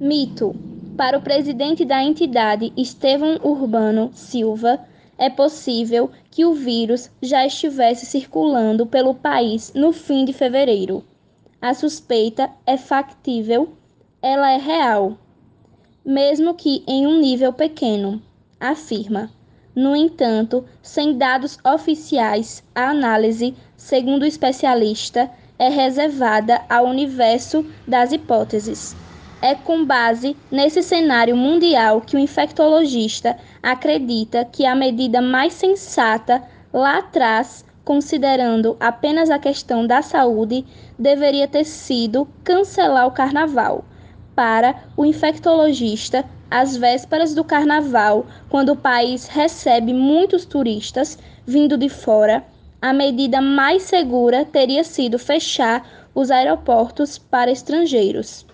Mito: Para o presidente da entidade, Estevão Urbano Silva, é possível que o vírus já estivesse circulando pelo país no fim de fevereiro. A suspeita é factível, ela é real, mesmo que em um nível pequeno, afirma. No entanto, sem dados oficiais, a análise, segundo o especialista, é reservada ao universo das hipóteses. É com base nesse cenário mundial que o infectologista acredita que a medida mais sensata lá atrás, considerando apenas a questão da saúde, deveria ter sido cancelar o carnaval. Para o infectologista, às vésperas do carnaval, quando o país recebe muitos turistas vindo de fora, a medida mais segura teria sido fechar os aeroportos para estrangeiros.